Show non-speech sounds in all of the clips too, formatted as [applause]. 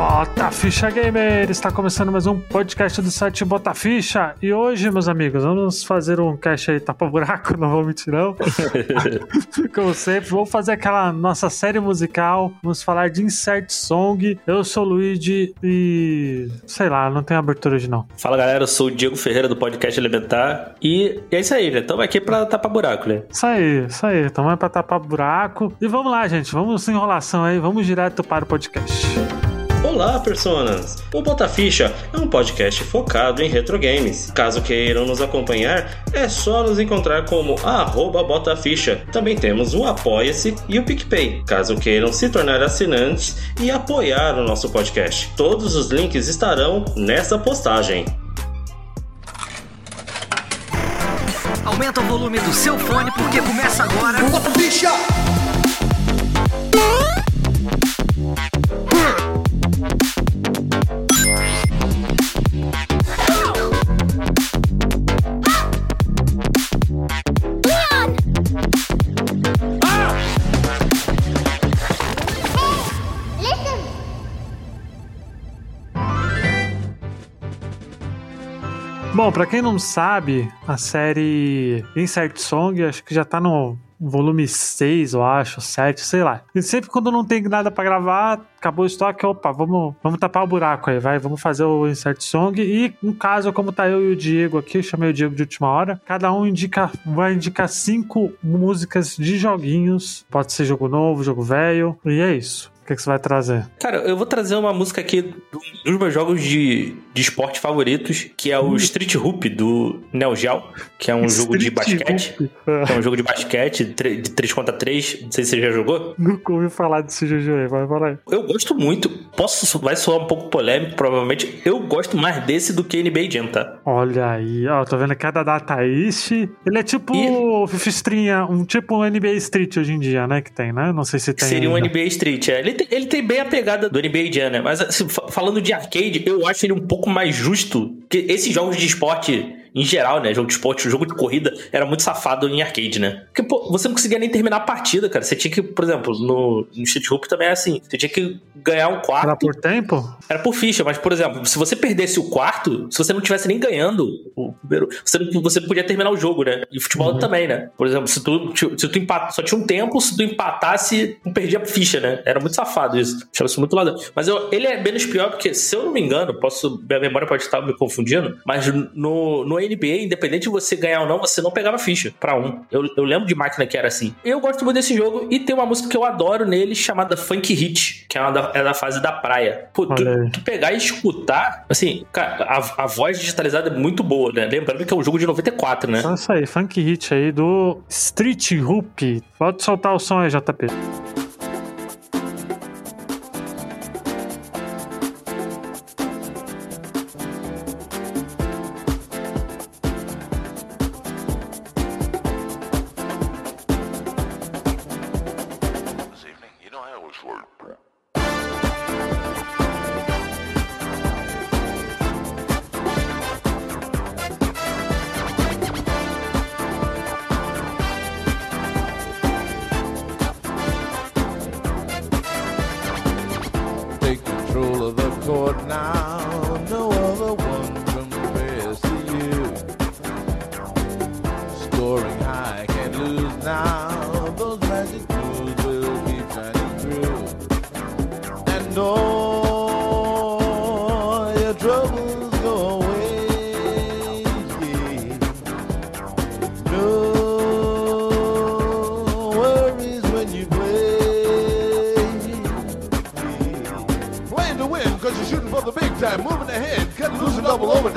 Bota Ficha Gamer! Está começando mais um podcast do site Bota Ficha. E hoje, meus amigos, vamos fazer um cast aí tapa-buraco, [laughs] não vou mentir não. [laughs] Como sempre, vamos fazer aquela nossa série musical. Vamos falar de Insert Song. Eu sou o Luigi e... sei lá, não tem abertura hoje não. Fala galera, eu sou o Diego Ferreira do podcast Elementar. E é isso aí, né? Estamos aqui pra tapar buraco, né? Isso aí, isso aí. Estamos pra tapar buraco. E vamos lá, gente. Vamos sem enrolação aí. Vamos direto para o podcast. Olá, personas! O Bota Ficha é um podcast focado em retro games. Caso queiram nos acompanhar, é só nos encontrar como arroba Botaficha. Também temos o Apoia-se e o PicPay, caso queiram se tornar assinantes e apoiar o nosso podcast. Todos os links estarão nessa postagem. Aumenta o volume do seu fone porque começa agora. Bota Bom, pra quem não sabe, a série Insert Song acho que já tá no volume 6, eu acho, 7, sei lá. E sempre quando não tem nada pra gravar, acabou o estoque, opa, vamos, vamos tapar o buraco aí, vai, vamos fazer o Insert Song. E no caso, como tá eu e o Diego aqui, eu chamei o Diego de última hora, cada um indica, vai indicar cinco músicas de joguinhos, pode ser jogo novo, jogo velho, e é isso. O que, que você vai trazer? Cara, eu vou trazer uma música aqui dos meus jogos de, de esporte favoritos, que é o Street Hoop do Neo Geo, que é um jogo de Street basquete. Que é um jogo de basquete, de 3 contra 3. Não sei se você já jogou. Nunca ouvi falar desse jogo aí, vai falar aí. Eu gosto muito. Posso, vai soar um pouco polêmico, provavelmente. Eu gosto mais desse do que NBA Jam, tá? Olha aí, ó, tô vendo cada data East. Ele é tipo o Fifistrinha, um tipo um NBA Street hoje em dia, né? Que tem, né? Não sei se tem. Seria um ainda. NBA Street. É. Ele, tem, ele tem bem a pegada do NBA Jam, né? Mas assim, fa- falando de arcade, eu acho ele um pouco mais justo. Que esses jogos de esporte, em geral, né? Jogo de esporte, jogo de corrida, era muito safado em arcade, né? Porque, pô, você não conseguia nem terminar a partida, cara. Você tinha que, por exemplo, no, no Street Hoop também é assim. Você tinha que ganhar um quarto. Era por tempo? Era por ficha, mas, por exemplo, se você perdesse o quarto, se você não tivesse nem ganhando o primeiro, você não, você não podia terminar o jogo, né? E futebol também, né? Por exemplo, se tu, se tu empata, só tinha um tempo, se tu empatasse, não perdia a ficha, né? Era muito safado isso. Achava isso muito lado. Mas eu, ele é menos pior porque, se eu não me engano, posso, minha memória pode estar me confundindo, mas no, no NBA, independente de você ganhar ou não, você não pegava ficha pra um. Eu, eu lembro de máquina que era assim. Eu gosto muito desse jogo e tem uma música que eu adoro nele chamada Funk Hit, que é, uma da, é da fase da praia. Pô, tu, tu pegar e escutar, assim, cara, a, a voz digitalizada é muito boa, né? Lembrando que é um jogo de 94, né? É isso aí, funk hit aí do Street Hoop. Pode soltar o som aí, JP.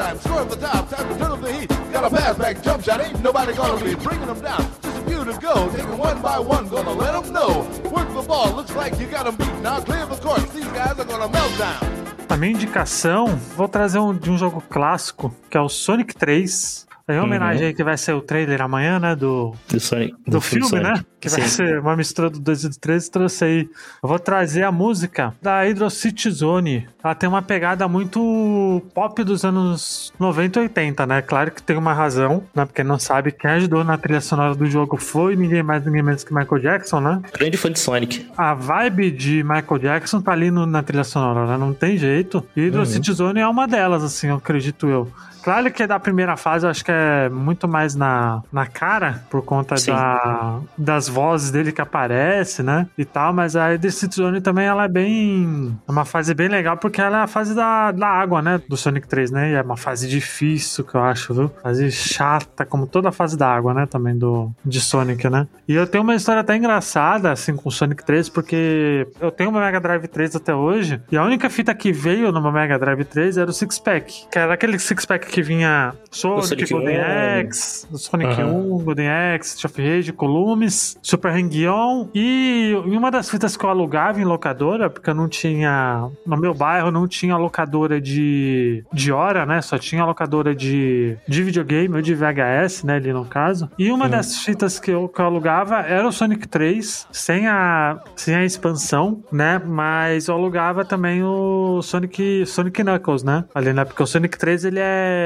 Overtime. Scoring the top, time to turn up the heat. Got a pass back, jump shot, ain't nobody gonna be bringing them down. Just a few to go, taking one by one, gonna let them know. Work the ball, looks like you got them beat. Now clear the court, these guys are gonna melt down. A minha indicação, vou trazer um, de um jogo clássico, que é o Sonic 3. Em homenagem aí que vai ser o trailer amanhã, né? Do, Do Sonic. do filme, Sonic. né? Que vai Sim. ser uma mistura do 2 e do 3, trouxe aí. Eu vou trazer a música da Hydro City Zone. Ela tem uma pegada muito pop dos anos 90 e 80, né? Claro que tem uma razão, né? Porque não sabe quem ajudou na trilha sonora do jogo foi ninguém mais, ninguém menos que Michael Jackson, né? Grande fã de Sonic. A vibe de Michael Jackson tá ali no- na trilha sonora, né? Não tem jeito. E Hydro City Zone é uma delas, assim, eu acredito eu. Claro que da primeira fase eu acho que é muito mais na, na cara, por conta Sim. da, das vozes dele que aparece, né? E tal, mas a City Zone também ela é bem. É uma fase bem legal, porque ela é a fase da, da água, né? Do Sonic 3, né? E é uma fase difícil que eu acho, viu? Fase chata, como toda a fase da água, né? Também do, de Sonic, né? E eu tenho uma história até engraçada, assim, com o Sonic 3, porque eu tenho uma Mega Drive 3 até hoje, e a única fita que veio numa Mega Drive 3 era o Six Pack, que era aquele Six Pack que vinha Sonic, Sonic Golden 1. X, Sonic Aham. 1, Golden X, of Rage, Columbus, Super Hang-On, e uma das fitas que eu alugava em locadora, porque eu não tinha, no meu bairro não tinha locadora de, de hora, né, só tinha locadora de, de videogame ou de VHS, né, ali no caso, e uma das fitas que eu, que eu alugava era o Sonic 3, sem a, sem a expansão, né, mas eu alugava também o Sonic, Sonic Knuckles, né, ali, né, porque o Sonic 3 ele é,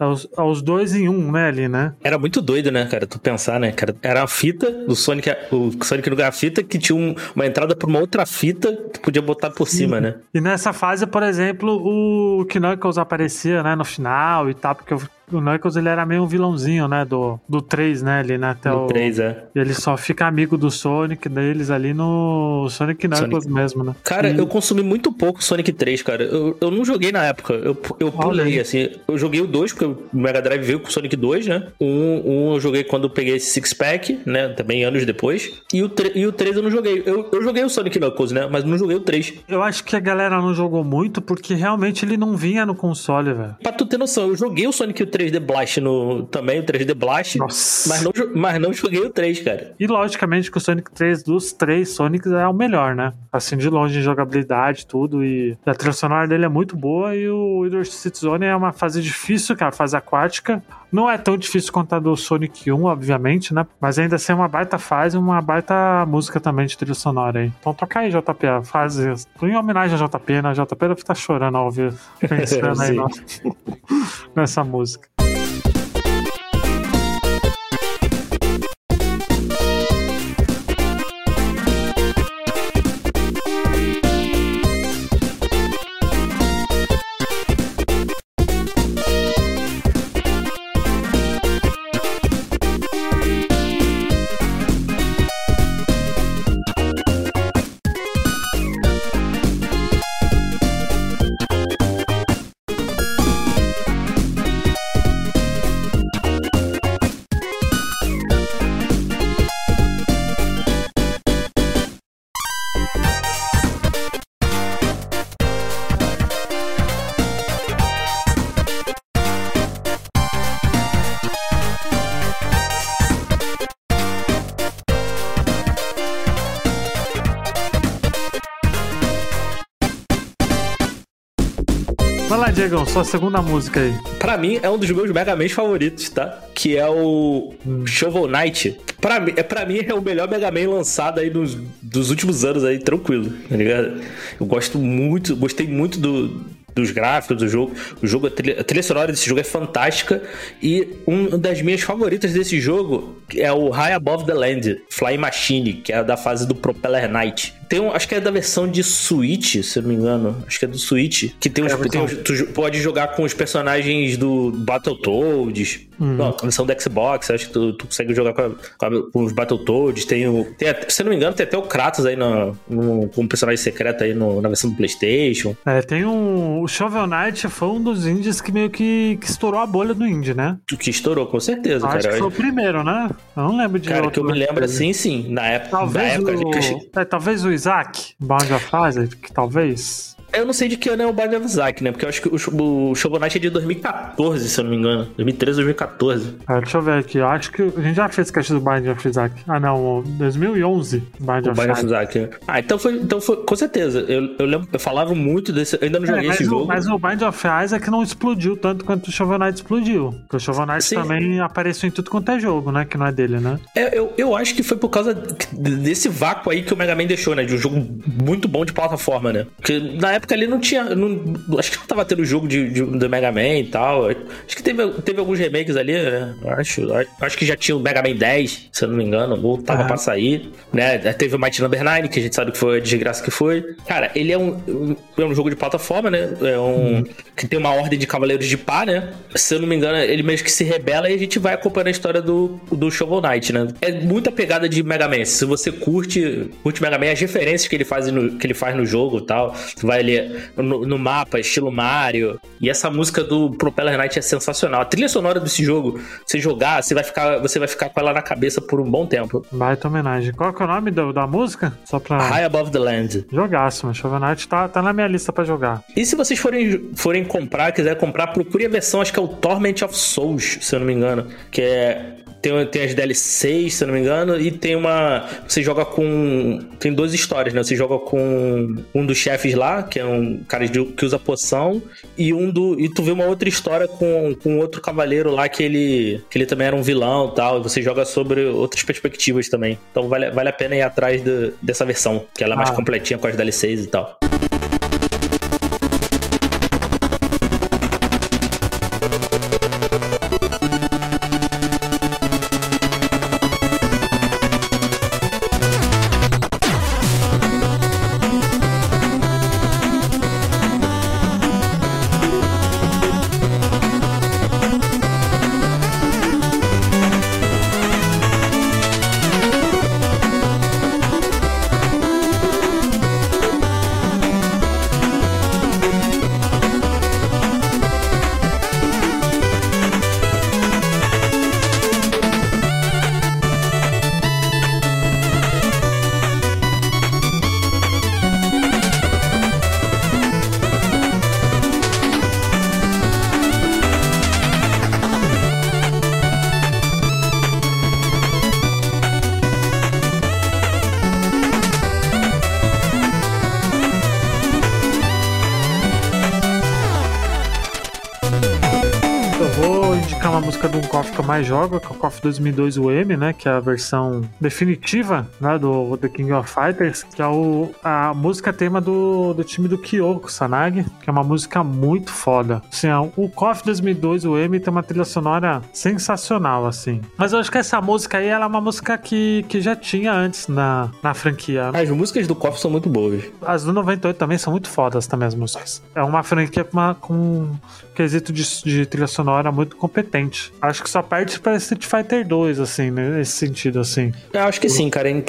é os, é os dois em um, né, ali, né, Era muito doido, né, cara? Tu pensar, né, cara? Era uma fita do Sonic, o Sonic no fita que tinha um- uma entrada pra uma outra fita que tu podia botar por cima, né? E nessa fase, por exemplo, o Knuckles aparecia, né, no final e tal, porque o o Knuckles ele era meio um vilãozinho, né, do, do 3, né, ali, né, até No o... 3, é. Ele só fica amigo do Sonic deles ali no Sonic Knuckles Sonic. mesmo, né? Cara, eu consumi muito pouco Sonic 3, cara. Eu, eu não joguei na época. Eu, eu pulei, assim. Eu joguei o 2, porque o Mega Drive veio com o Sonic 2, né? Um, um eu joguei quando eu peguei esse Six Pack, né? Também anos depois. E o, e o 3 eu não joguei. Eu, eu joguei o Sonic Knuckles, né? Mas não joguei o 3. Eu acho que a galera não jogou muito porque realmente ele não vinha no console, velho. Pra tu ter noção, eu joguei o Sonic 3D Blast no, também, o 3D Blast. Nossa. Mas não, mas não joguei o 3, cara. E logicamente que o Sonic 3 dos três Sonics é o melhor, né? Assim, de longe em jogabilidade, tudo. E a trilha sonora dele é muito boa. E o Hydro City Zone é uma fase difícil, que é a fase aquática. Não é tão difícil quanto a do Sonic 1, obviamente, né? Mas ainda assim é uma baita fase uma baita música também de trilha sonora aí. Então toca aí, JP, a fase. Em homenagem a JP, né? JP deve estar chorando ao ouvir, [laughs] pensando aí [laughs] nessa música. Sua segunda música aí. Pra mim, é um dos meus Mega Man favoritos, tá? Que é o Shovel Knight. Pra mim, é, pra mim, é o melhor Mega Man lançado aí nos, dos últimos anos aí, tranquilo, tá ligado? Eu gosto muito, gostei muito do, dos gráficos do jogo. O jogo, a trilha, a trilha sonora desse jogo é fantástica. E uma das minhas favoritas desse jogo é o High Above the Land, Flying Machine, que é da fase do Propeller Knight. Tem um, acho que é da versão de Switch, se eu não me engano. Acho que é do Switch. Que tem os, É tem versão- os- tu pode jogar com os personagens do Battletoads. Não, a versão do Xbox, acho que tu, tu consegue jogar com, a- com a- com os Battletoads. Tem o. Tem, se eu não me engano, tem até o Kratos aí no, no, como personagem secreto aí no- na versão do PlayStation. É, tem um. O Shovel Knight foi um dos indies que meio que, que estourou a bolha do indie, né? Que estourou, com certeza, Acho cara. que foi o primeiro, né? Eu não lembro de Cara, que eu me lembro assim, sim. Na época. na Talvez época o. que- É, talvez o Isaac, Bound of Isaac, talvez. Eu não sei de que ano é o Bind of Isaac, né? Porque eu acho que o, o Knight é de 2014, se eu não me engano. 2013, 2014. Ah, deixa eu ver aqui. Eu acho que a gente já fez caixa do Bind of Isaac. Ah, não. o 2011. Bind O of Bind of Isaac. Né? Ah, então foi, então foi com certeza. Eu, eu lembro, eu falava muito desse. Eu ainda não É, joguei mas, esse o, jogo. mas o Bind of Isaac não explodiu tanto quanto o Shovel Knight explodiu. Porque o Sim. também apareceu em tudo quanto é jogo, né? Que não é dele, né? É, eu, eu acho que foi por causa desse vácuo aí que o Mega Man deixou, né? De um jogo muito bom de plataforma, né? Porque na época ali não tinha. não- acho que não tava tendo jogo de, de- do Mega Man e tal. Acho que teve, teve alguns remakes ali, né? Acho, acho que já tinha o Mega Man 10, se eu não me engano, ou tava Aham. pra sair, né? Teve o Mighty Number 9, que a gente sabe que foi a desgraça que foi. Cara, ele é um, é um jogo de plataforma, né? É um. que tem uma ordem de cavaleiros de pá, né? Se eu não me engano, ele meio que se rebela e a gente vai acompanhando a história do, do Shovel Knight, né? É muita pegada de Mega Man. Se você curte, curte Mega Man, as referências que ele faz no, que ele faz no jogo e tal, você vai ali no, no mapa, estilo Mario. E essa música do Propeller Knight é sensacional. A trilha sonora desse jogo, você jogar, você vai ficar, você vai ficar com ela na cabeça por um bom tempo. Baita homenagem. Qual que é o nome do- da música? Só pra. High Above the Land. Jogaço, mas Shovel Knight tá, tá na minha lista pra jogar. E se vocês forem, forem comprar, quiser comprar, procure a versão, acho que é o Torment of Souls, se eu não me engano. Que é. Tem, tem as DLCs, se eu não me engano, e tem uma. Você joga com. Tem duas histórias, né? Você joga com um dos chefes lá, que é um cara de- que usa poção, e um do. E tu vê uma outra história com, com outro cavaleiro lá que ele. que ele também era um vilão e tal. E você joga sobre outras perspectivas também. Então vale, vale a pena ir atrás do- dessa versão, que ela é mais Ah. completinha com as DLCs e tal. Mais jogo, que é o KOF 2002 UM, né? Que é a versão definitiva, né? Do The King of Fighters, que é o, a música tema do, do time do Kyoko Sanagi, que é uma música muito foda. Assim, ó, o KOF 2002 UM tem uma trilha sonora sensacional, assim. Mas eu acho que essa música aí, ela é uma música que, que já tinha antes na, na franquia. As músicas do KOF são muito boas. As do 98 também são muito fodas também as músicas. É uma franquia com, uma- com um quesito de, de trilha sonora muito competente. Acho que só perde pra Street Fighter 2, assim, né? Nesse sentido, assim. Eu acho que sim, cara. Em-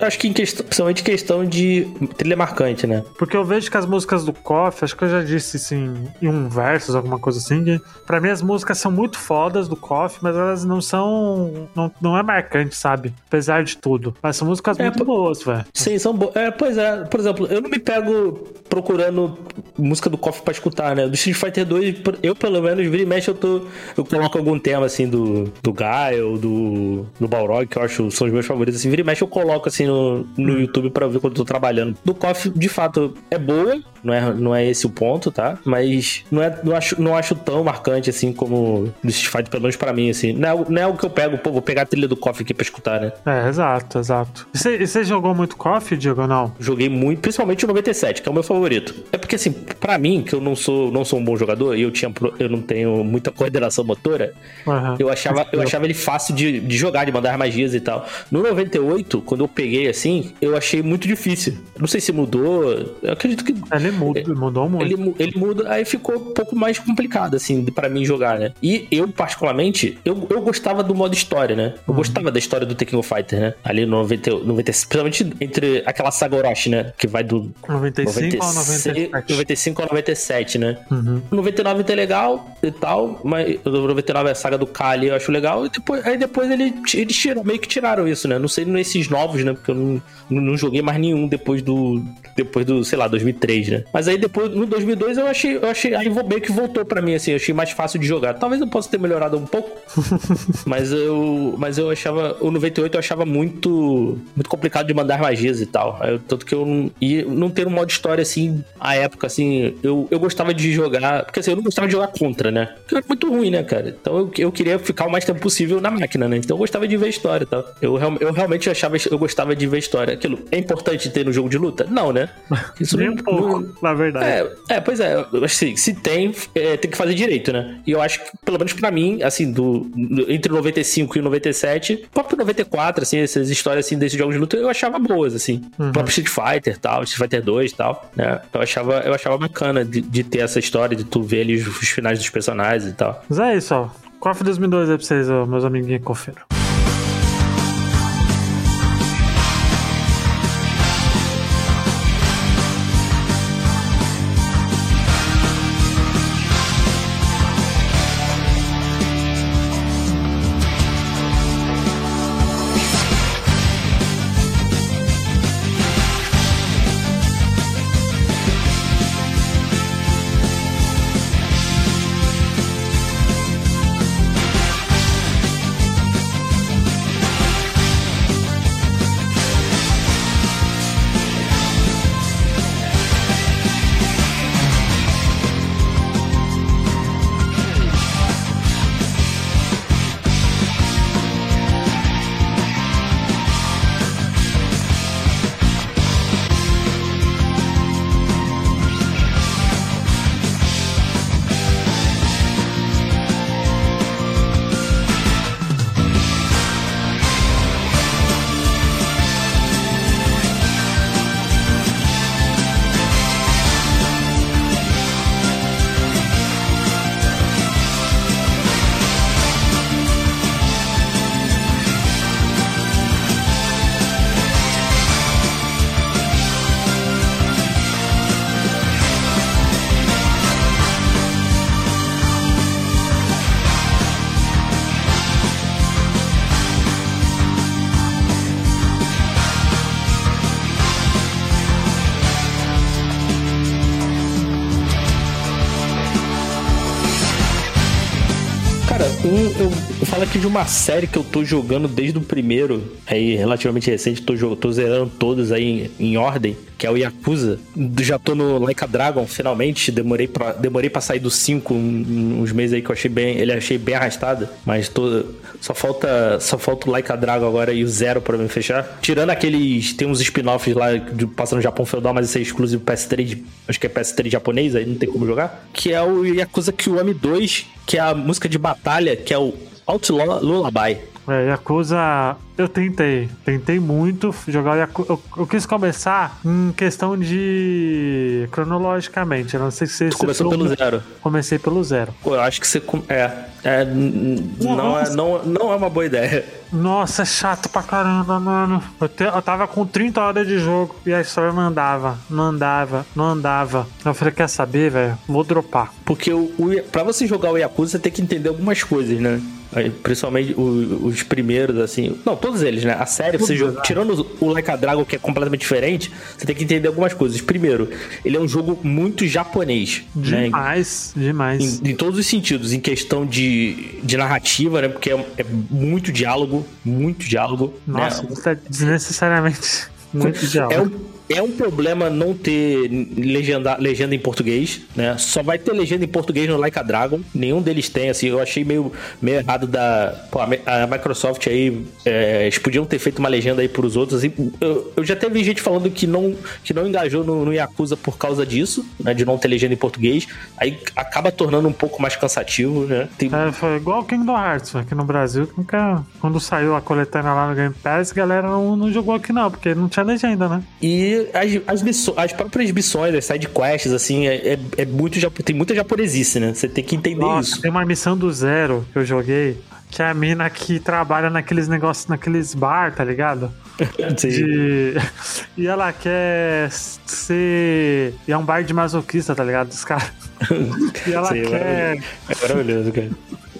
Acho que em questão, principalmente questão de trilha marcante, né? Porque eu vejo que as músicas do KOF, acho que eu já disse, assim, em um versus, alguma coisa assim, que pra mim as músicas são muito fodas do KOF, mas elas não são... Não, não é marcante, sabe? Apesar de tudo. Mas são músicas É, muito boas, velho. Sim, são boas. É, pois é. Por exemplo, eu não me pego procurando música do KOF pra escutar, né? Do Street Fighter 2, eu pelo menos, vira e mexe, eu tô. Eu coloco algum tema assim do, do Gaio, do, do Balrog, que eu acho são os meus favoritos. Assim, vira e mexe, eu coloco assim no, no YouTube pra ver quando eu tô trabalhando. Do KOF, de fato, é boa, não é, não é esse o ponto, tá? Mas não, é, não, acho, não acho tão marcante assim como do Street Fighter, pelo menos pra mim, assim. Não é, não é o que eu pego, pô, vou pegar a trilha do KOF aqui pra escutar, né? É, exato, exato. E você- jogou muito KOF, Diego, ou não? Joguei muito, principalmente o 97, que é o meu favorito. É porque, assim, pra mim, que eu não sou, não sou um bom jogador e eu, tinha, eu não tenho muita coordenação motora, Aham. eu achava, eu achava ele fácil de, de jogar, de mandar magias e tal. No 98, quando eu peguei assim, eu achei muito difícil. Não sei se mudou, eu acredito que Ele muda, mudou muito. ele, ele muda, aí ficou um pouco mais complicado, assim, pra mim jogar, né? E eu, particularmente, eu, eu gostava do modo história, né? Eu gostava da história do Tekken Fighter, né? Ali no 90, 90, principalmente entre aquela saga Orochi, né? Que vai do 95 ou 96 97? 95 ao 97, né? Uhum. O 99 tá legal e tal, mas o 99 é a saga do Kali, eu acho legal. E depois, aí depois ele, eles tiram, meio que tiraram isso, né? Não sei nesses novos, né? Porque eu não, não, não joguei mais nenhum depois do. Depois do, sei lá, 2003, né? Mas aí depois, no 2002, eu achei, eu achei, aí meio que voltou pra mim, assim, eu achei mais fácil de jogar. Talvez eu possa ter melhorado um pouco, [laughs] mas eu, mas eu achava, o 98 eu achava muito, muito complicado de mandar magias e tal. Eu- tanto que eu não, e não ter um modo história, assim, à época, assim, eu, eu gostava de jogar, porque assim, eu não gostava de jogar contra, né? Porque era muito ruim, né, cara? Então eu, eu queria ficar o mais tempo possível na máquina, né? Então eu gostava de ver a história e tal. Eu, eu realmente achava, eu gostava de ver a história. Aquilo, é importante ter no jogo de luta? Não, né? [laughs] Isso Nem não- um pouco, não- na verdade. é, é, pois é, assim, se tem, é, tem que fazer direito, né? E eu acho que, pelo menos pra mim, assim, do, entre o 95 e o 97, o próprio 94, assim, essas histórias assim, desses jogos de luta, eu achava boas, assim. O próprio Street Fighter tal, Street Fighter 2 e tal, né? Eu achava, eu achava bacana de, de ter essa história, de tu ver ali os, os finais dos personagens e tal. Mas é isso, ó. KOF 2002 aí pra vocês, meus amiguinhos cofeiros. De uma série que eu tô jogando desde o primeiro, aí relativamente recente, tô, jo- tô zerando todos aí em, em ordem, que é o Yakuza. Já tô no Like a Dragon, finalmente. Demorei pra, demorei pra sair do 5 um- uns meses aí que eu achei bem. Ele achei bem arrastado. Mas tô. Só falta. Só falta o Like a Dragon agora e o Zero pra me fechar. Tirando aqueles. Tem uns spin-offs lá de, passando no Japão feudal, mas esse é exclusivo PS3. de- Acho que é PS3 japonês, aí não tem como jogar. Que é o Yakuza Kiwami 2, que é a música de batalha, que é o Outlaw Lullaby. É, Yakuza, eu tentei. Tentei muito jogar o Yakuza. Eu, eu quis começar em questão de. cronologicamente. Eu não sei se você. Começou pelo zero. Comecei pelo zero. Pô, eu acho que você. É. é n- n- não, é não, não é uma boa ideia. Nossa, é chato pra caramba, mano. Eu, te- eu tava com 30 horas de jogo e a história não andava, não andava, não andava. Eu falei, quer saber, velho? Vou dropar. Porque o, o, pra você jogar o Yakuza, você tem que entender algumas coisas, né? Principalmente o- os primeiros, assim. Não, todos eles, né? A série, você joga, tirando o Like a Dragon, que é completamente diferente, você tem que entender algumas coisas. Primeiro, ele é um jogo muito japonês. Né? Demais, demais. Em, em todos os sentidos, em questão de, de narrativa, né? Porque é, é muito diálogo, muito diálogo. Nossa, né? isso é desnecessariamente [laughs] muito diálogo. É um, é um problema não ter legenda, legenda em português, né? Só vai ter legenda em português no Like a Dragon. Nenhum deles tem, assim. Eu achei meio, meio errado da. Pô, a Mi- a Microsoft aí. é, eles podiam ter feito uma legenda aí pros outros. Assim. Eu, eu já teve gente falando que não, que não engajou no, no Yakuza por causa disso, né? De não ter legenda em português. Aí acaba tornando um pouco mais cansativo, né? Tem, É, foi igual o Kingdom Hearts, aqui no Brasil, nunca, quando saiu a coletânea lá no Game Pass, a galera não, não jogou aqui não, porque não tinha legenda, né? E as, as, missões, as próprias missões, as side quests, assim, é, é, é muito tem muita japonesice, né? Você tem que entender Nossa, isso. tem uma missão do zero que eu joguei, que é a mina que trabalha naqueles negócios, naqueles bar, tá ligado? [laughs] Sim. De... [laughs] E ela quer ser. E é um bar de masoquista, tá ligado? Os caras. [laughs] E ela Sim, é quer. É maravilhoso, cara.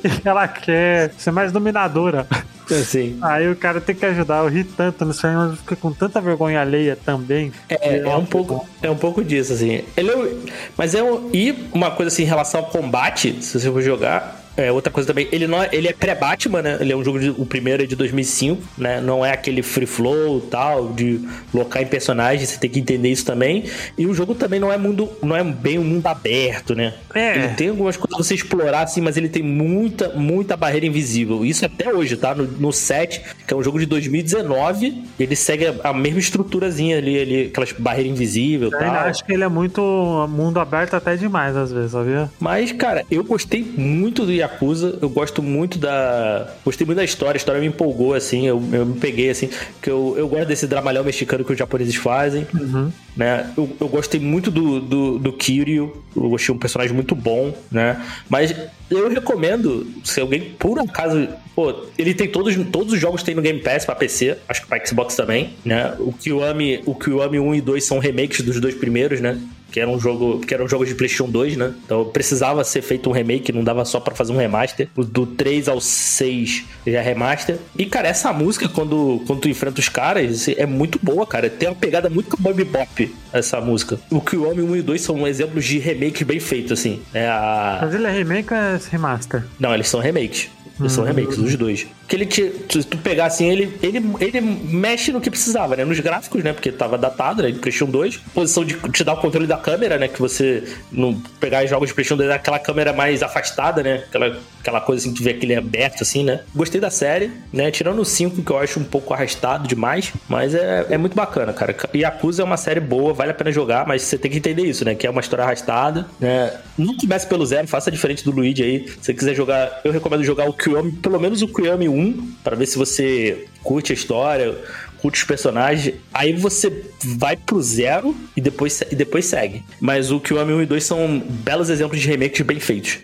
E ela quer ser mais dominadora. Assim. Aí o cara tem que ajudar. Eu ri tanto nesse filme, mas fiquei com tanta vergonha alheia também. É, é um pouco, é um pouco disso, assim. Ele é, mas é um, e uma coisa assim em relação ao combate, se você for jogar, é outra coisa também. Ele não é, ele é pré-Batman, né? Ele é um jogo de, o primeiro é de 2005, né? Não é aquele free flow tal de locar em personagens, você tem que entender isso também. E o jogo também não é mundo, não é bem um mundo aberto, né? É. Ele tem algumas coisas pra você explorar, assim, mas ele tem muita, muita barreira invisível. Isso até hoje, tá? No, no 7, que é um jogo de 2019, ele segue a, a mesma estruturazinha ali, ali aquelas barreiras invisíveis Eu ainda tal. acho que ele é muito mundo aberto até demais, às vezes, sabia? Mas, cara, eu gostei muito do Yakuza, eu gosto muito da. Gostei muito da história, a história me empolgou, assim, eu, eu me peguei, assim, que eu, eu gosto desse dramalhão mexicano que os japoneses fazem, né? Eu, eu gostei muito do, do, do Kiryu, eu achei um personagem muito bom, né? Mas eu recomendo, se alguém, por acaso. Pô, ele tem todos, todos os jogos tem no Game Pass pra PC, acho que pra Xbox também, né? O Kiwami, o Kiwami 1 e 2 são remakes dos dois primeiros, né? Que era um jogo que era um jogo de PlayStation 2, né? Então precisava ser feito um remake, não dava só pra fazer um remaster. O Do 3 ao 6 já é remaster. E cara, essa música quando quando tu enfrenta os caras é muito boa, cara. Tem uma pegada muito Bob Bop essa música. O Kiwami 1 e 2 são exemplos de remakes bem feitos assim. É a Mas ele é remake ou é remaster? não, eles são remakes. Eles são remakes, os dois. Que ele te, se tu pegar assim, ele, ele, ele mexe no que precisava, né? Nos gráficos, né? Porque tava datado, né? De PlayStation 2. Posição de te dar o controle da câmera, né? Que você não pegar jogos de PlayStation 2 é aquela câmera mais afastada, né? Aquela, aquela coisa assim que vê aquele aberto, assim, né? Gostei da série, né? Tirando o 5, que eu acho um pouco arrastado demais. Mas é, é muito bacana, cara. Yakuza é uma série boa, vale a pena jogar, mas você tem que entender isso, né? Que é uma história arrastada, né? Não comece pelo zero, faça diferente do Luigi aí. Se você quiser jogar, eu recomendo jogar o Kiyomi, pelo menos o Kiyomi 1, para ver se você curte a história, curte os personagens. Aí você vai pro zero e depois, e depois segue. Mas o Kiyomi 1 e 2 são belos exemplos de remakes bem feitos.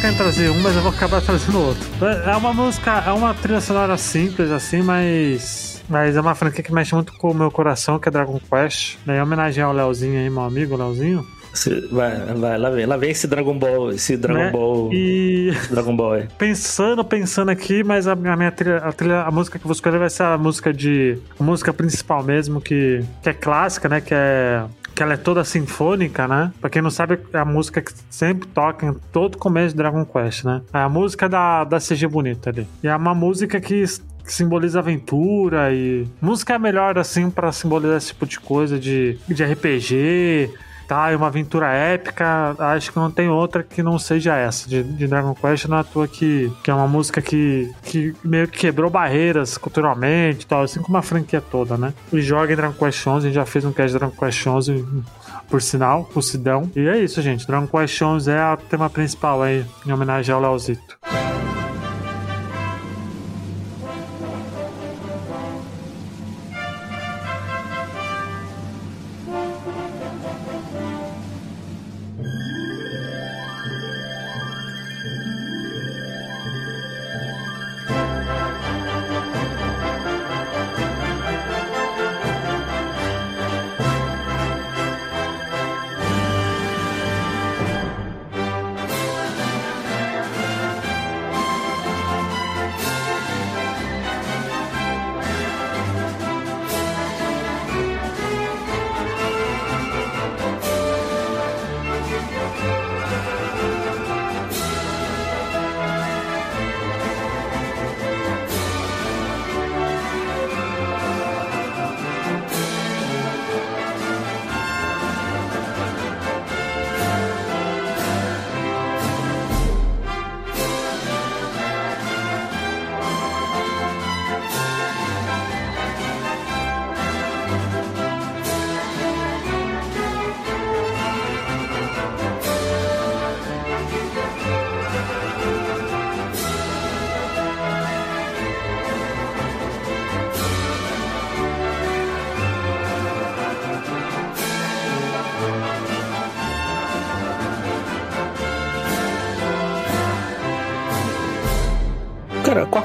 Querendo trazer um, mas eu vou acabar trazendo outro. É uma música, é uma trilha sonora simples, assim, mas. Mas é uma franquia que mexe muito com o meu coração, que é Dragon Quest. Né? Em homenagem ao Leozinho aí, meu amigo, Leozinho. Vai, vai, lá vem, lá vem esse Dragon Ball, esse Dragon né? Ball, E [laughs] Dragon Ball aí. pensando, pensando aqui, mas a minha, a minha trilha, a trilha, a música que eu vou escolher vai ser a música de. A música principal mesmo, que, que é clássica, né? Que é que ela é toda sinfônica, né? Pra quem não sabe, é a música que sempre toca em todo começo de Dragon Quest, né? É a música da, da CG Bonita ali. E é uma música que que simboliza aventura e música é melhor assim pra simbolizar esse tipo de coisa de, de RPG tá é uma aventura épica acho que não tem outra que não seja essa de, de Dragon Quest não é à toa que, que é uma música que, que meio que quebrou barreiras culturalmente e tal assim como a franquia toda né e joga em Dragon Quest 11 a gente já fez um cast de Dragon Quest 11 por sinal, o Sidão. E é isso, gente. Dragon Quest 11 é o tema principal aí, em homenagem ao Leozito.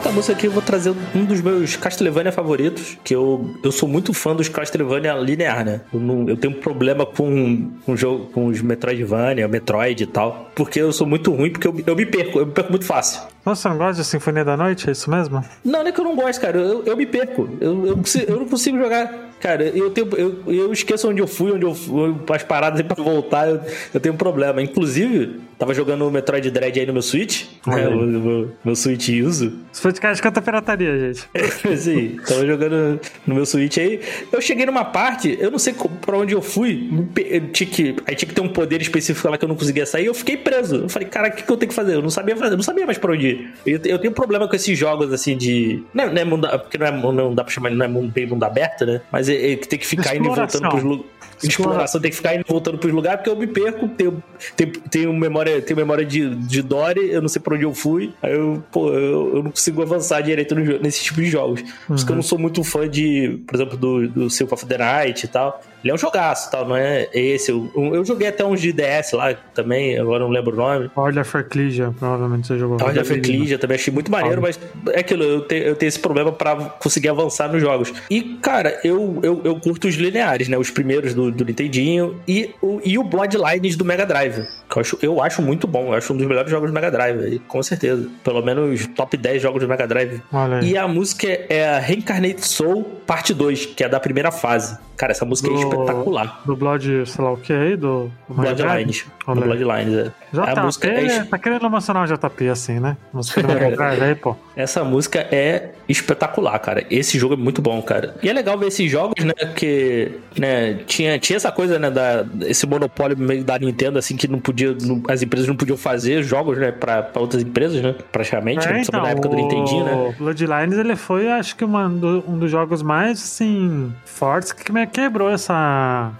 Cara, a quarta música aqui eu vou trazer um dos meus Castlevania favoritos, que eu, eu sou muito fã dos Castlevania linear, né? Eu, não- eu tenho um problema com, com, jogo, com os Metroidvania, Metroid e tal, porque eu sou muito ruim, porque eu, eu me perco, eu me perco muito fácil. Nossa, não gosta de Sinfonia da Noite? É isso mesmo? Não, não é que eu não gosto, cara. Eu, eu me perco. Eu, eu, eu não consigo jogar. Cara, eu, tenho, eu, eu esqueço onde eu fui, onde eu fui, as paradas pra voltar, eu, eu tenho um problema. Inclusive, tava jogando o Metroid Dread aí no meu Switch, né? O meu, meu Switch uso. Esse podcast canta pirataria, gente. [laughs] Sim, tava jogando no meu Switch aí. Eu cheguei numa parte, eu não sei pra onde eu fui. eu tinha que, aí tinha que ter um poder específico lá que eu não conseguia sair. Eu fiquei preso. Eu falei, cara, o que, que eu tenho que fazer? Eu não sabia fazer, eu não sabia mais pra onde ir. Eu, eu tenho problema com esses jogos assim de. Não, é- não é mundo, porque não, é, não dá pra chamar, não é mundo, bem mundo aberto, né? Mas é, é tem que ficar indo e voltando pros lugares. Exploração tem que ficar indo e voltando pros lugares porque eu me perco, tenho, tenho, tenho memória, tenho memória de, de Dory, eu não sei pra onde eu fui, aí eu, pô, eu, eu não consigo avançar direito no nesse tipo de jogos. Por isso que eu não sou muito fã de, por exemplo, do, do Silk of the Night e tal. Ele é um jogaço tal, não é esse. Eu, eu joguei até uns de DS lá também, agora não lembro o nome. Order of Ecclesia, provavelmente você jogou. Order of Ecclesia também achei muito maneiro, mas é aquilo, eu, te- eu tenho esse problema pra conseguir avançar nos jogos. E, cara, eu, eu, eu curto os lineares, né? Os primeiros do, do Nintendinho e o, e o Bloodlines do Mega Drive. Que eu acho, eu acho muito bom, eu acho um dos melhores jogos do Mega Drive, com certeza. Pelo menos top 10 jogos do Mega Drive. Olha. E a música é a Reincarnate Soul Parte 2, que é da primeira fase. Cara, essa música é Do- espetacular. Do Blood, sei lá o que aí, do... Bloodlines. Do. Bloodlines, é. JP, a música é, tá querendo emocionar o JP assim, né? [laughs] Aí, pô. Essa música é espetacular, cara. Esse jogo é muito bom, cara. E é legal ver esses jogos, né? Porque, né, tinha, tinha essa coisa, né, da, esse monopólio meio da Nintendo, assim, que não podia. não- as empresas não podiam fazer jogos, né, pra, pra outras empresas, né? Praticamente, né? Principalmente na época do Nintendinho, né? É, então, o Bloodlines, ele foi, acho que, uma, um dos jogos mais, assim, fortes que meio que quebrou essa,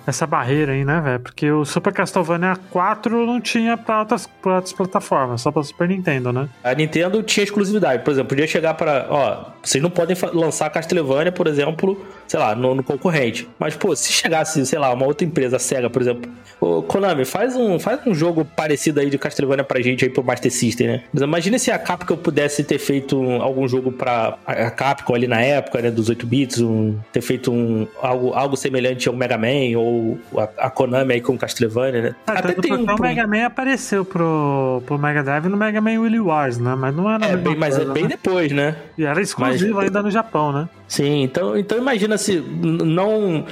essa barreira aí, né, velho? Porque o Super Castlevania 4 não tinha pra outras, pra outras plataformas, só pra Super Nintendo, né? A Nintendo tinha exclusividade. Por exemplo, podia chegar para, ó, vocês não podem lançar Castlevania, por exemplo, sei lá, no, no concorrente. Mas, pô, se chegasse, sei lá, uma outra empresa, a SEGA, por exemplo, ô, Konami, faz um, faz um jogo parecido aí de Castlevania pra gente aí pro Master System, né? Mas imagina se a Capcom pudesse ter feito um- algum jogo pra a Capcom ali na época, né, dos 8 bits, um, ter feito um, algo, algo semelhante ao Mega Man ou a, a Konami aí com Castlevania, né? Ah, tanto porque o Mega Man apareceu pro, pro Mega Drive no Mega Man Willy Wars, né? Mas não era É, bem, mas é coisa, bem né? depois, né? E era exclusivo mas- ainda no Japão, né? Sim, então, então imagina se não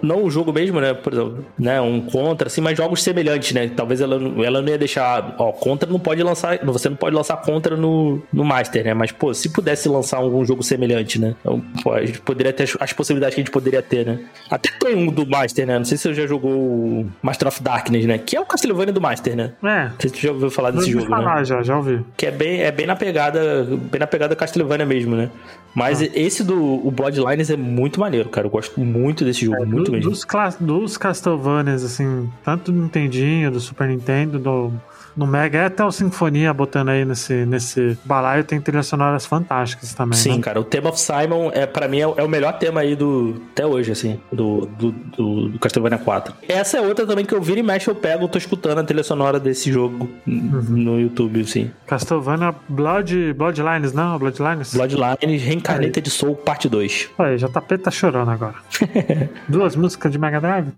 não o jogo mesmo, né, por exemplo, né, um contra assim, mas jogos semelhantes, né? Talvez ela, não- ela não ia deixar, ó, contra não pode lançar, você não pode lançar contra no, no Master, né? Mas pô, se pudesse lançar algum jogo semelhante, né? Então, pô, a gente poderia ter as, as possibilidades que a gente poderia ter, né? Até tem um do Master, né? Não sei se você já jogou o Master of Darkness, né? Que é o Castlevania do Master, né? É. Você já ouviu falar desse jogo, né? falar, já, já ouvi. Que é bem, é bem na pegada. Bem na pegada Castlevania mesmo, né? Mas esse do o Bloodlines é muito maneiro, cara. Eu gosto muito desse jogo, muito Do- mesmo. dos, dos Castlevanias, assim, tanto do Nintendinho, do Super Nintendo, do, no Mega, e até o Sinfonia botando aí nesse, nesse balaio, tem trilhas sonoras fantásticas também. Sim, né? cara, o tema of Simon é para mim é, o- é o melhor tema aí do até hoje, assim, do, do, do, do Castlevania 4. Essa é outra também que eu viro e mexe, eu pego, eu tô escutando a trilha sonora desse jogo Uhum. no YouTube, assim. Castlevania Blood, Bloodlines, não? Bloodlines? Bloodlines Reincarnated Soul Parte 2. Olha aí, JP tá chorando agora. [laughs] Duas músicas de Mega Drive?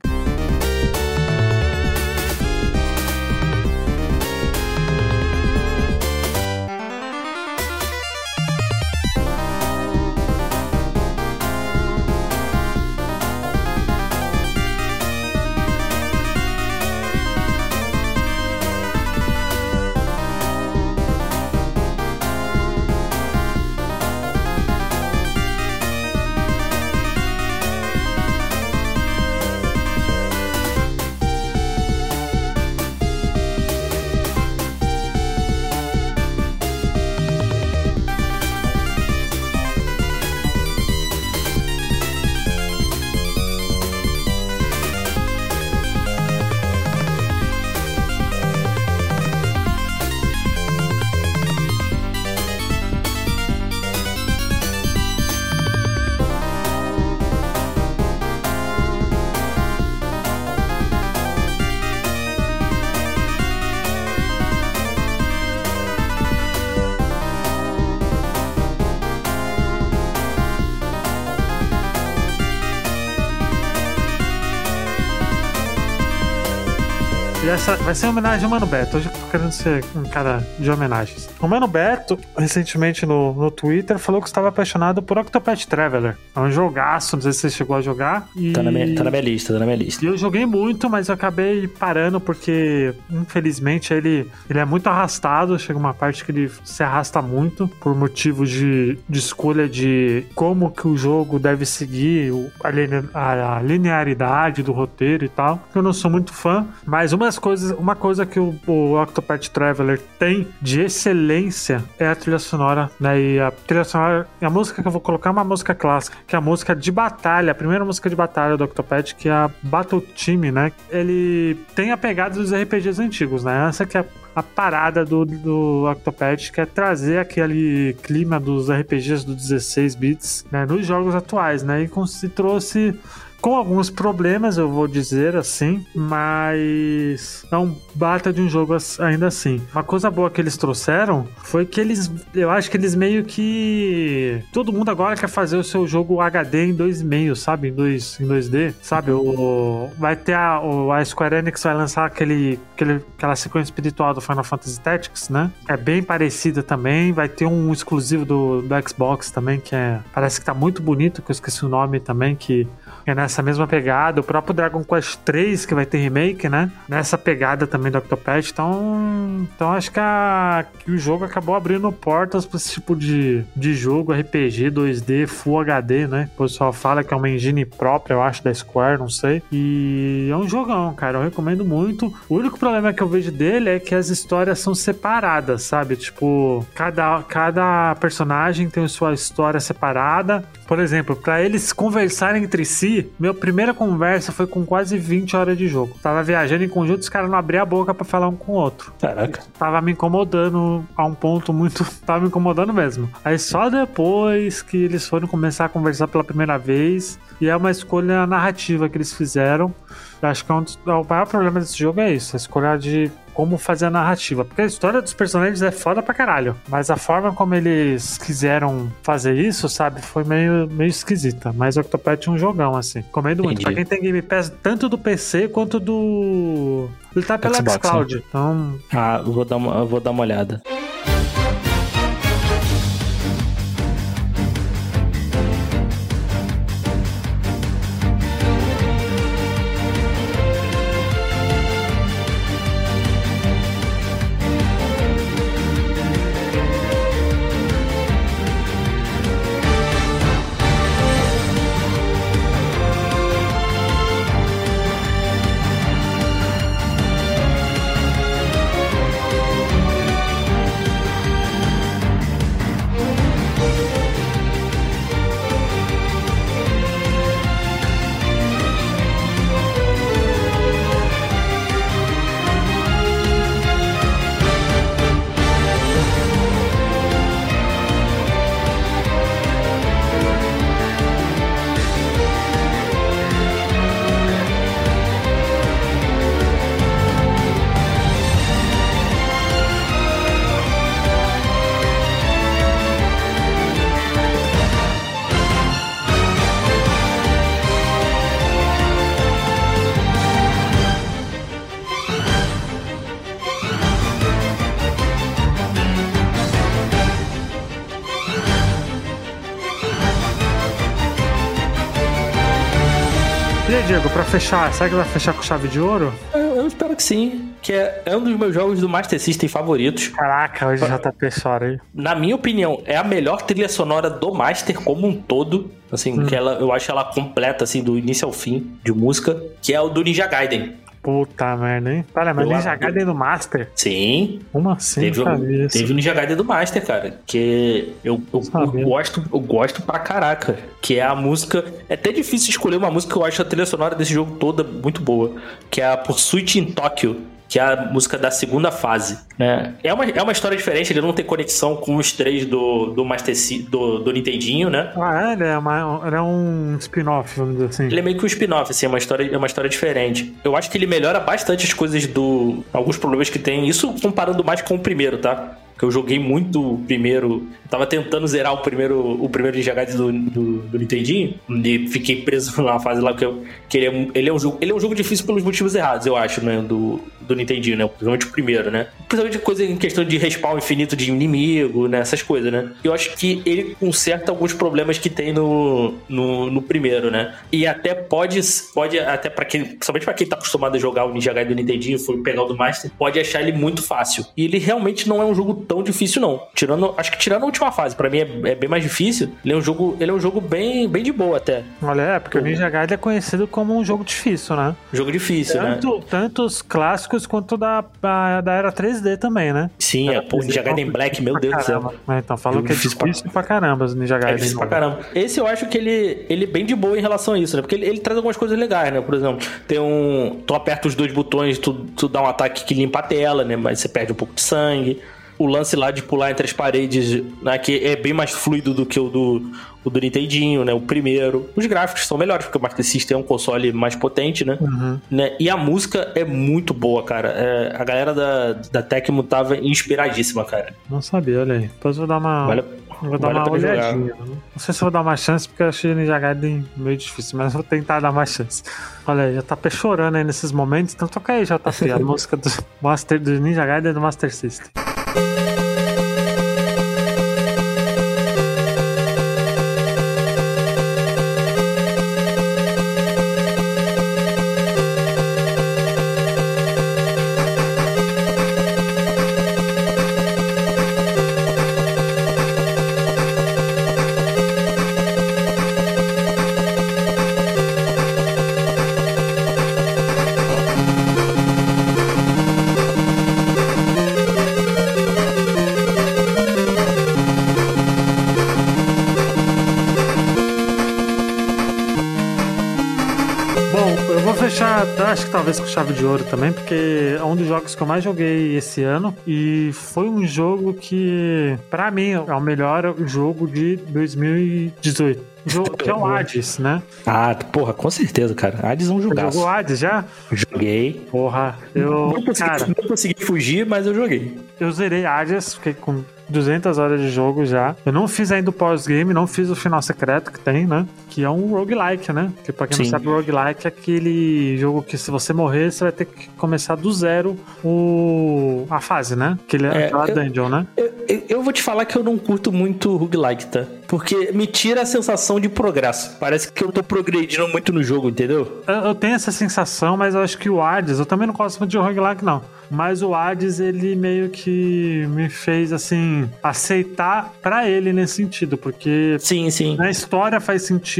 E essa vai ser em homenagem ao Mano Beto. Hoje eu tô querendo ser um cara de homenagens. O Mano Beto, recentemente no, no Twitter, falou que estava apaixonado por Octopath Traveler. É um jogaço, não sei se você chegou a jogar. E... Tá na, minha, tá na minha lista, tá na minha lista. E eu joguei muito, mas eu acabei parando porque, infelizmente, ele, ele é muito arrastado. Chega uma parte que ele se arrasta muito por motivos de, de escolha de como que o jogo deve seguir, a, a- a linearidade do roteiro e tal. Eu não sou muito fã, mas umas coisas, uma coisa que o, o Octopath Traveler tem de excelência é a trilha sonora, né? E a trilha sonora, a música que eu vou colocar é uma música clássica, que é a música de batalha, a primeira música de batalha do Octopath, que é a Battle Team, né? Ele tem a pegada dos RPGs antigos, né? Essa que é a parada do, do Octopath, que é trazer aquele clima dos RPGs dos 16 bits né, nos jogos atuais, né? E, cons- e trouxe com alguns problemas, eu vou dizer assim, mas é um bata de um jogo ainda assim. Uma coisa boa que eles trouxeram foi que eles, eu acho que eles meio que todo mundo agora quer fazer o seu jogo HD em 2,5, sabe? Em, 2, em 2D, sabe? O, vai ter a, o, a Square Enix vai lançar aquele, aquele, aquela sequência espiritual do Final Fantasy Tactics, né? É bem parecida também. Vai ter um exclusivo do, do Xbox também, que é. Parece que tá muito bonito, que eu esqueci o nome também, que é nessa mesma pegada. O próprio Dragon Quest 3, que vai ter remake, né? Nessa pegada também do Octopath. Então, então acho que, a- que o jogo acabou abrindo portas para esse tipo de, de jogo, RPG 2D, Full HD, né? O pessoal fala que é uma engine própria, eu acho, da Square, não sei. E é um jogão, cara. Eu recomendo muito. O único problema que eu vejo dele é que as histórias são separadas, sabe? Tipo, cada, cada personagem tem sua história separada. Por exemplo, para eles conversarem entre si, minha primeira conversa foi com quase 20 horas de jogo. Tava viajando em conjunto, os caras não abriam a boca pra falar um com o outro. Caraca. Tava me incomodando a um ponto muito. [laughs] Tava me incomodando mesmo. Aí só depois que eles foram começar a conversar pela primeira vez, e é uma escolha narrativa que eles fizeram. Eu acho que é um dos- o maior problema desse jogo é isso, a escolha de como fazer a narrativa. Porque a história dos personagens é foda pra caralho. Mas a forma como eles quiseram fazer isso, sabe, foi meio, meio esquisita. Mas o Octopath é um jogão, assim. Comendo muito. Entendi. Pra quem tem Game Pass, tanto do PC quanto do. Ele tá pela Xbox, Xcloud. Então, Ah, vou dar uma, eu vou dar uma olhada.「fechar, será que vai fechar com chave de ouro? Eu, eu espero que sim. Que é, é um dos meus jogos do Master System favoritos. Caraca, hoje já tá chora aí. Na minha opinião, é a melhor trilha sonora do Master como um todo. Assim, que ela, eu acho ela completa, assim, do início ao fim, de música. Que é o do Ninja Gaiden. Puta merda, hein? Olha, mas Ninja Gaiden do Master? Sim, Como assim, Teve, isso? teve o Ninja Gaiden do Master, cara. Que eu, eu, eu gosto, eu gosto pra caraca. Que é a música. É até difícil escolher uma música que eu acho a trilha sonora desse jogo toda muito boa. Que é a Pursuit in Tokyo. Que é a música da segunda fase. Né? É, uma, é uma história diferente, ele não tem conexão com os três do, do Master Sy- do, do Nintendinho, né? Ah, é, ele é, uma, ele é um spin-off, vamos dizer assim. Ele é meio que um spin-off, assim, é uma história, é uma história diferente. Eu acho que ele melhora bastante as coisas do. alguns problemas que tem. Isso comparando mais com o primeiro, tá? Que eu joguei muito o primeiro. Eu tava tentando zerar o primeiro, o primeiro Ninja Gaiden do, do, do Nintendinho. E fiquei preso [laughs] numa fase lá que, eu, que ele, é, ele, é um jogo, ele é um jogo difícil pelos motivos errados, eu acho, né? Do, do Nintendinho, né? Principalmente o primeiro, né? Principalmente coisa em questão de respawn infinito de inimigo, né? Essas coisas, né? Eu acho que ele conserta alguns problemas que tem no, no, no primeiro, né? E até pode, pode até para quem, principalmente pra quem tá acostumado a jogar o Ninja Gaiden do Nintendinho, foi pegar o do Master, pode achar ele muito fácil. E ele realmente não é um jogo tão difícil não. Tirando, acho que tirando a última fase, pra mim é, é bem mais difícil. Ele é um jogo, ele é um jogo bem, bem de boa até. Olha, é, porque o Ninja Gaiden é conhecido como um jogo difícil, né? Jogo difícil, né? Tanto, tanto os clássicos quanto da, da, da era 3D também, né? Sim, é, pô, Ninja Gaiden Black, meu Pra Deus do céu. É, então, Jogo que é difícil pra- difícil pra caramba os Ninja É Gaiden. difícil pra caramba. Esse eu acho que ele, ele é bem de boa em relação a isso, né? Porque ele, ele traz algumas coisas legais, né? Por exemplo, tem um. Tu aperta os dois botões, tu, tu dá um ataque que limpa a tela, né? Mas você perde um pouco de sangue. O lance lá de pular entre as paredes, né? Que é bem mais fluido do que o do, o do Nintendinho, né? O primeiro. Os gráficos são melhores, porque o Master System é um console mais potente, né? né? E a música é muito boa, cara. É, a galera da, da Tecmo tava inspiradíssima, cara. Não sabia, olha aí. Depois eu vou dar uma, Vale, vou dar vale uma pena jogar. olhadinha. né? Não sei se vou dar uma chance, porque eu achei Ninja Gaiden meio difícil, mas vou tentar dar uma chance. Olha aí, já tá chorando aí nesses momentos, então toca aí, JP, a [laughs] música do, Master, do Ninja Gaiden do Master System. Bom, [laughs] talvez com chave de ouro também, porque é um dos jogos que eu mais joguei esse ano e foi um jogo que, pra mim, é o melhor jogo de 2018. Jogo, que é o Hades, né? Ah, porra, com certeza, cara. Hades é um Você jogaço. jogou Hades já? Joguei. Porra, eu. Não consegui, Cara, não consegui fugir, mas eu joguei. eu zerei Hades, fiquei com 200 horas de jogo já. Eu não fiz ainda o pós-game, não fiz o final secreto que tem, né? Que é um roguelike, né? Que pra quem não Sim. sabe, o roguelike é aquele jogo que se você morrer, você vai ter que começar do zero o... a fase, né? Aquele, É, aquela eu- dungeon, né? Eu, eu- eu vou te falar que eu não curto muito roguelike, tá? Porque me tira a sensação de progresso. Parece que eu tô progredindo muito no jogo, entendeu? Eu, eu tenho essa sensação, mas eu acho que o Hades, eu também não gosto muito de roguelike, não. Mas o Hades, ele meio que me fez, assim, aceitar pra ele nesse sentido, porque Sim, sim. na história faz sentido.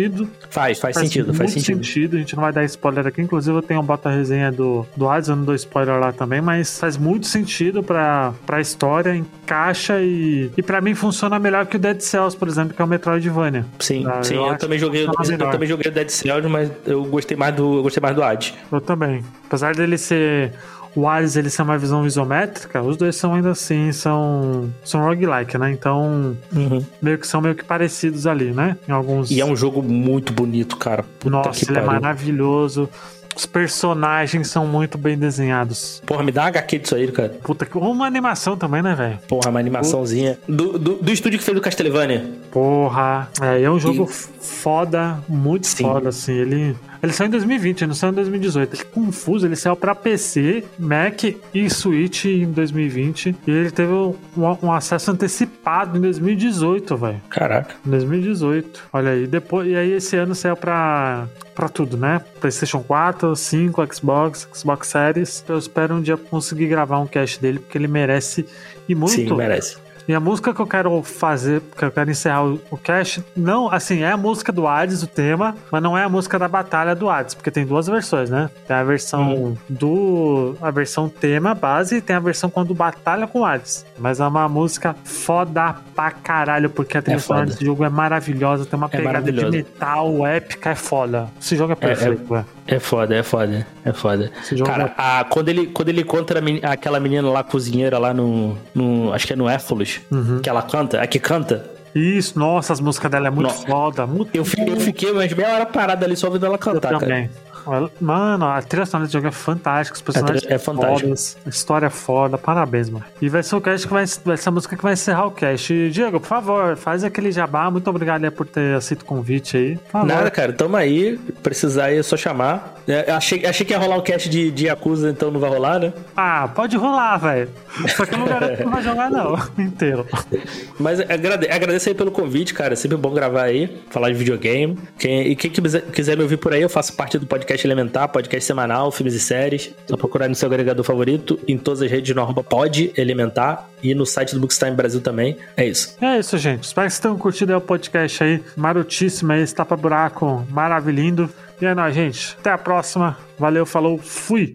Faz, faz sentido, faz muito sentido. A gente não vai dar spoiler aqui. Inclusive, eu tenho um bota resenha do, do Hades, eu não dou spoiler lá também, mas faz muito sentido pra, pra história, encaixa e, e pra mim funciona melhor que o Dead Cells, por exemplo, que é o Metroidvania. Sim, Ah, sim. eu Eu, também joguei, eu melhor. também joguei o Dead Cells, mas eu gostei mais do, eu gostei mais do Hades. Eu também. Apesar dele ser. O Hades ele ser uma visão isométrica, os dois são ainda assim, são. são roguelike, né? Então, meio que são meio que parecidos ali, né? Em alguns. E é um jogo muito bonito, cara. Puta Nossa, ele é pariu. maravilhoso. Os personagens são muito bem desenhados. Porra, me dá uma HQ disso aí, cara. Puta que. Uma animação também, né, velho? Porra, uma animaçãozinha. Do, do, do estúdio que fez o Castlevania. Porra. É, é um jogo E- foda, muito Sim. foda, assim. Ele. Ele saiu em 2020, ele não saiu em 2018. Ele confuso, ele saiu pra PC, Mac e Switch em 2020. E ele teve um, um acesso antecipado em 2018, velho. Caraca. Em 2018. Olha aí. Depois, e aí esse ano saiu pra, pra tudo, né? PlayStation 4, 5, Xbox, Xbox Series. Eu espero um dia conseguir gravar um cast dele, porque ele merece e muito. Sim, merece. E a música que eu quero fazer, que eu quero encerrar o, cast, não, assim, é a música do Hades, o tema, mas não é a música da batalha do Hades, porque tem duas versões, né? Tem a versão do. a versão tema base e tem a versão quando batalha com o Hades. Mas é uma música foda pra caralho, porque a trilha sonora foda. desse jogo é maravilhosa, tem uma É pegada de metal épica, é foda. Esse jogo é perfeito, velho. É foda, é foda, é foda. Esse jogo Cara, a- quando, ele, quando ele encontra a meni- aquela menina lá, cozinheira lá no. no acho que é no Éfolos, Uhum. que ela canta, a que canta. Isso, nossa, as músicas dela é muito Nossa. foda, muito Eu, eu fiquei umas meia hora parada ali só ouvindo ela Eu cantar, cara. também. Ela- Mano, a trilha sonora do jogo é fantástica, os personagens trilha é fodas, a história é foda, parabéns, mano. E vai ser o cast que vai, vai ser a música que vai encerrar o cast. Diego, por favor, faz aquele jabá. Muito obrigado por ter aceito o convite aí. Nada, cara, tamo aí. Precisar aí é só chamar. É, achei, achei que ia rolar o cast de, de Yakuza, então não vai rolar, né? Ah, pode rolar, velho. Só que eu não garanto que não vai jogar, não. [laughs] Inteiro. Mas agrade, agradeço aí pelo convite, cara. É sempre bom gravar aí, falar de videogame. Quem, e quem quiser, quiser me ouvir por aí, eu faço parte do podcast Elementar, podcast semanal, filmes e séries. Só procurar no seu agregador favorito, em todas as redes no arroba pod Elementar e no site do Bookstime Brasil também. É isso. É isso, gente. Espero que vocês tenham curtido aí o podcast aí. Marotíssimo aí, está pra buraco, maravilhindo. E é nóis, gente. Até a próxima. Valeu, falou, fui.